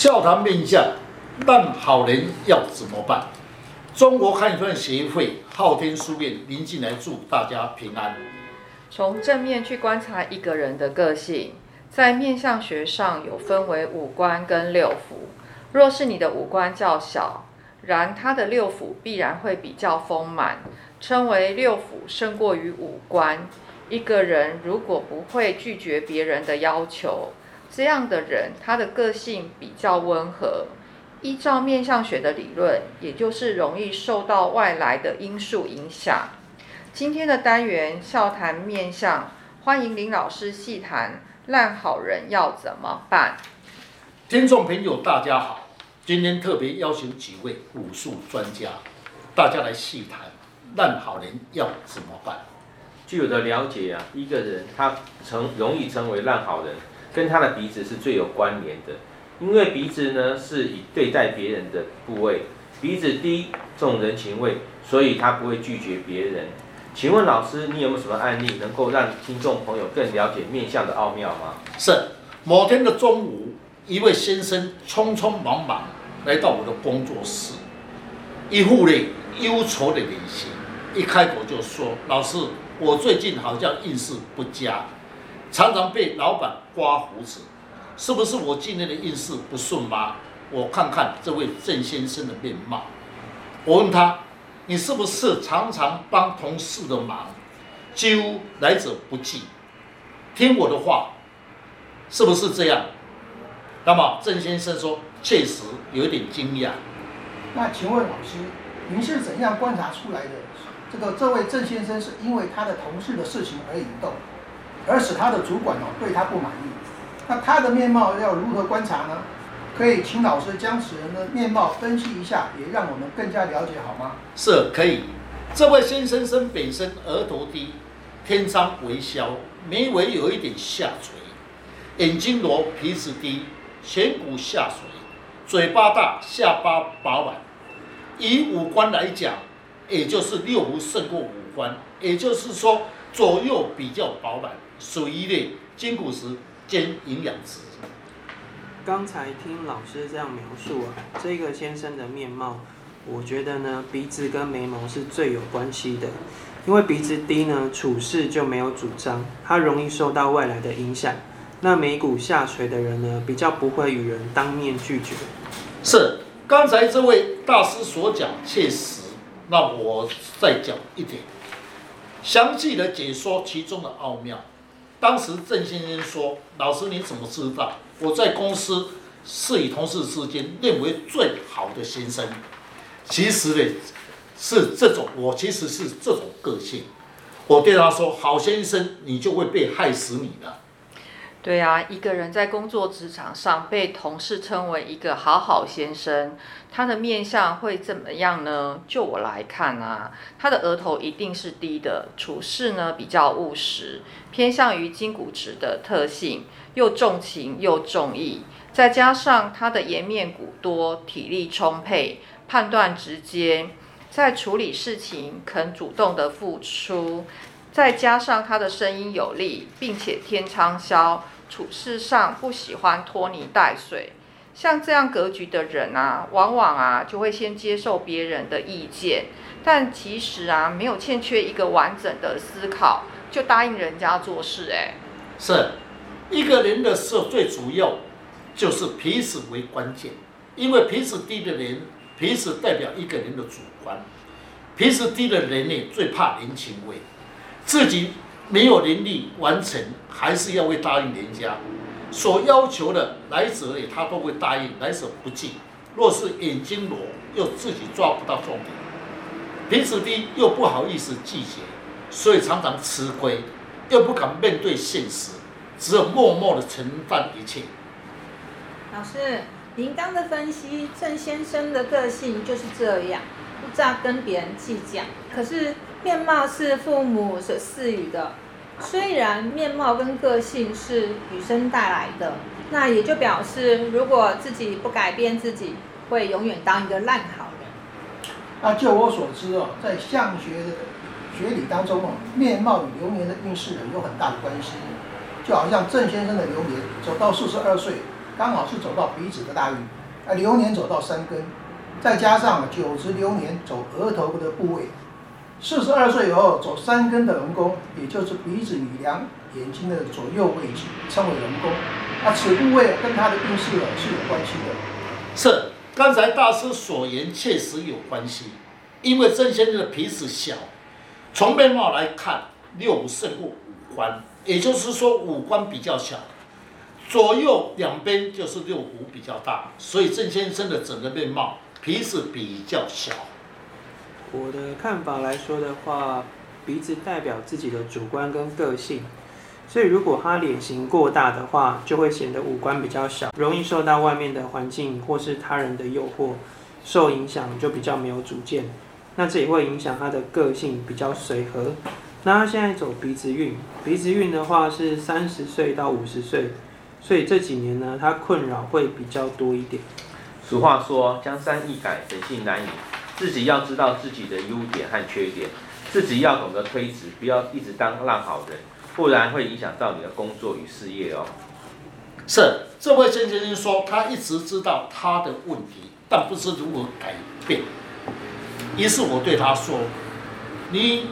笑谈面相，但好人要怎么办？中国汉传协会昊天书院林进来祝大家平安。从正面去观察一个人的个性，在面相学上有分为五官跟六腑。若是你的五官较小，然他的六腑必然会比较丰满，称为六腑胜过于五官。一个人如果不会拒绝别人的要求，这样的人他的个性比较温和。依照面相学的理论，也就是容易受到外来的因素影响。今天的单元笑谈面相，欢迎林老师细谈烂好人要怎么办。听众朋友，大家好，今天特别邀请几位武术专家，大家来细谈烂好人要怎么办。据我的了解啊，一个人他成容易成为烂好人，跟他的鼻子是最有关联的，因为鼻子呢是以对待别人的部位，鼻子低重人情味，所以他不会拒绝别人。请问老师，你有没有什么案例能够让听众朋友更了解面相的奥妙吗？是，某天的中午，一位先生匆匆忙忙来到我的工作室，一副呢忧愁的脸型，一开口就说：“老师，我最近好像运势不佳，常常被老板刮胡子，是不是我今年的运势不顺吗？我看看这位郑先生的面貌。”我问他。你是不是常常帮同事的忙，几乎来者不拒？听我的话，是不是这样？那么郑先生说，确实有点惊讶。那请问老师，您是怎样观察出来的？这个这位郑先生是因为他的同事的事情而引动，而使他的主管哦对他不满意。那他的面貌要如何观察呢？可以请老师将此人的面貌分析一下，也让我们更加了解好吗？是可以。这位先生生本身额头低，天仓微削，眉尾有一点下垂，眼睛裸，鼻子低，颧骨下垂，嘴巴大，下巴饱满。以五官来讲，也就是六福胜过五官，也就是说左右比较饱满，属于一类筋骨质兼营养质。刚才听老师这样描述啊，这个先生的面貌，我觉得呢，鼻子跟眉毛是最有关系的。因为鼻子低呢，处事就没有主张，他容易受到外来的影响。那眉骨下垂的人呢，比较不会与人当面拒绝。是，刚才这位大师所讲确实。那我再讲一点，详细的解说其中的奥妙。当时郑先生说：“老师，你怎么知道？”我在公司是与同事之间认为最好的先生，其实呢是这种，我其实是这种个性。我对他说：“好先生，你就会被害死你的。”对啊，一个人在工作职场上被同事称为一个好好先生，他的面相会怎么样呢？就我来看啊，他的额头一定是低的，处事呢比较务实，偏向于筋骨质的特性。又重情又重义，再加上他的颜面骨多，体力充沛，判断直接，在处理事情肯主动的付出，再加上他的声音有力，并且天仓削，处事上不喜欢拖泥带水。像这样格局的人啊，往往啊就会先接受别人的意见，但其实啊没有欠缺一个完整的思考，就答应人家做事，哎，是。一个人的时候，最主要就是鼻子为关键，因为鼻子低的人，鼻子代表一个人的主观。鼻子低的人呢，最怕人情味，自己没有能力完成，还是要会答应人家所要求的，来者，他都会答应，来者不拒。若是眼睛裸，又自己抓不到重点，平时低又不好意思拒绝，所以常常吃亏，又不敢面对现实。只有默默的承担一切。老师，您刚的分析，郑先生的个性就是这样，不知道跟别人计较。可是面貌是父母所赐予的，虽然面貌跟个性是与生带来的，那也就表示，如果自己不改变自己，会永远当一个烂好人。那就我所知哦，在相学的学理当中哦，面貌与流年的运势有很大的关系。就好像郑先生的流年走到四十二岁，刚好是走到鼻子的大运，啊，流年走到三根，再加上九值流年走额头的部位，四十二岁以后走三根的人宫，也就是鼻子与两眼睛的左右位置，称为人宫。啊，此部位跟他的运势是有关系的。是，刚才大师所言确实有关系，因为郑先生的鼻子小，从面貌来看，六五胜过五官，也就是说五官比较小，左右两边就是六五比较大，所以郑先生的整个面貌鼻子比较小。我的看法来说的话，鼻子代表自己的主观跟个性。所以，如果他脸型过大的话，就会显得五官比较小，容易受到外面的环境或是他人的诱惑，受影响就比较没有主见。那这也会影响他的个性比较随和。那他现在走鼻子运，鼻子运的话是三十岁到五十岁，所以这几年呢，他困扰会比较多一点。俗话说，江山易改，本性难移，自己要知道自己的优点和缺点，自己要懂得推辞，不要一直当烂好人。不然会影响到你的工作与事业哦。是，这位先生说，他一直知道他的问题，但不知如何改变。于是我对他说：“你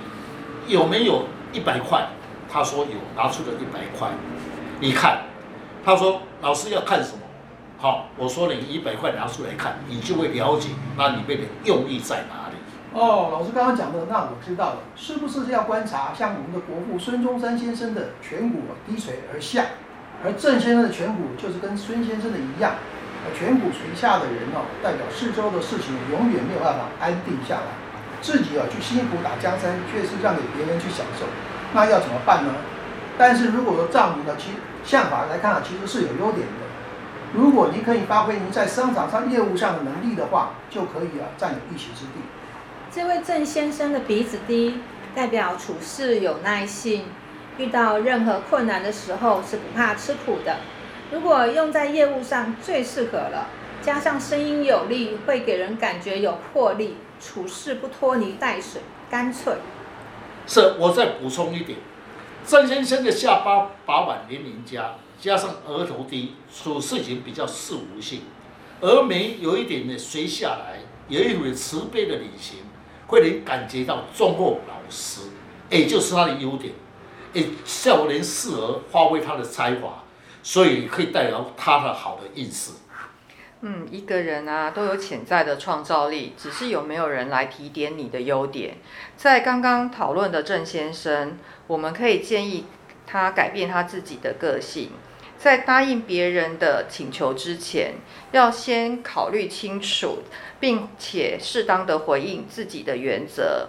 有没有一百块？”他说有，拿出了一百块。你看，他说老师要看什么？好，我说你一百块拿出来看，你就会了解那里面的用意在哪里。哦，老师刚刚讲的，那我知道了，是不是要观察像我们的国父孙中山先生的颧骨低垂而下，而郑先生的颧骨就是跟孙先生的一样，颧骨垂下的人哦，代表四周的事情永远没有办法安定下来，自己啊去辛苦打江山，却是让给别人去享受，那要怎么办呢？但是如果说照你的其相法来看啊，其实是有优点的，如果你可以发挥您在商场上业务上的能力的话，就可以啊占有一席之地。这位郑先生的鼻子低，代表处事有耐性，遇到任何困难的时候是不怕吃苦的。如果用在业务上，最适合了。加上声音有力，会给人感觉有魄力，处事不拖泥带水，干脆。是，我再补充一点，郑先生的下巴把腕年龄佳，加上额头低，处事情比较事务性，峨眉有一点的垂下来，有一点慈悲的脸型。会能感觉到忠厚老实，也就是他的优点，哎，少年适合发挥他的才华，所以可以带来他的好的运势。嗯，一个人啊都有潜在的创造力，只是有没有人来提点你的优点。在刚刚讨论的郑先生，我们可以建议他改变他自己的个性，在答应别人的请求之前，要先考虑清楚。并且适当的回应自己的原则，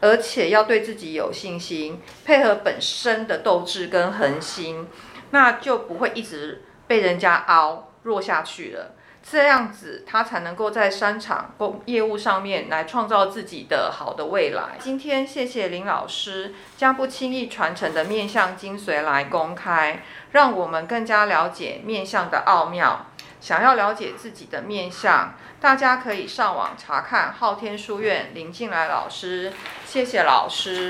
而且要对自己有信心，配合本身的斗志跟恒心，那就不会一直被人家凹弱下去了。这样子，他才能够在商场工业务上面来创造自己的好的未来。今天谢谢林老师将不轻易传承的面相精髓来公开，让我们更加了解面相的奥妙。想要了解自己的面相，大家可以上网查看昊天书院林进来老师。谢谢老师。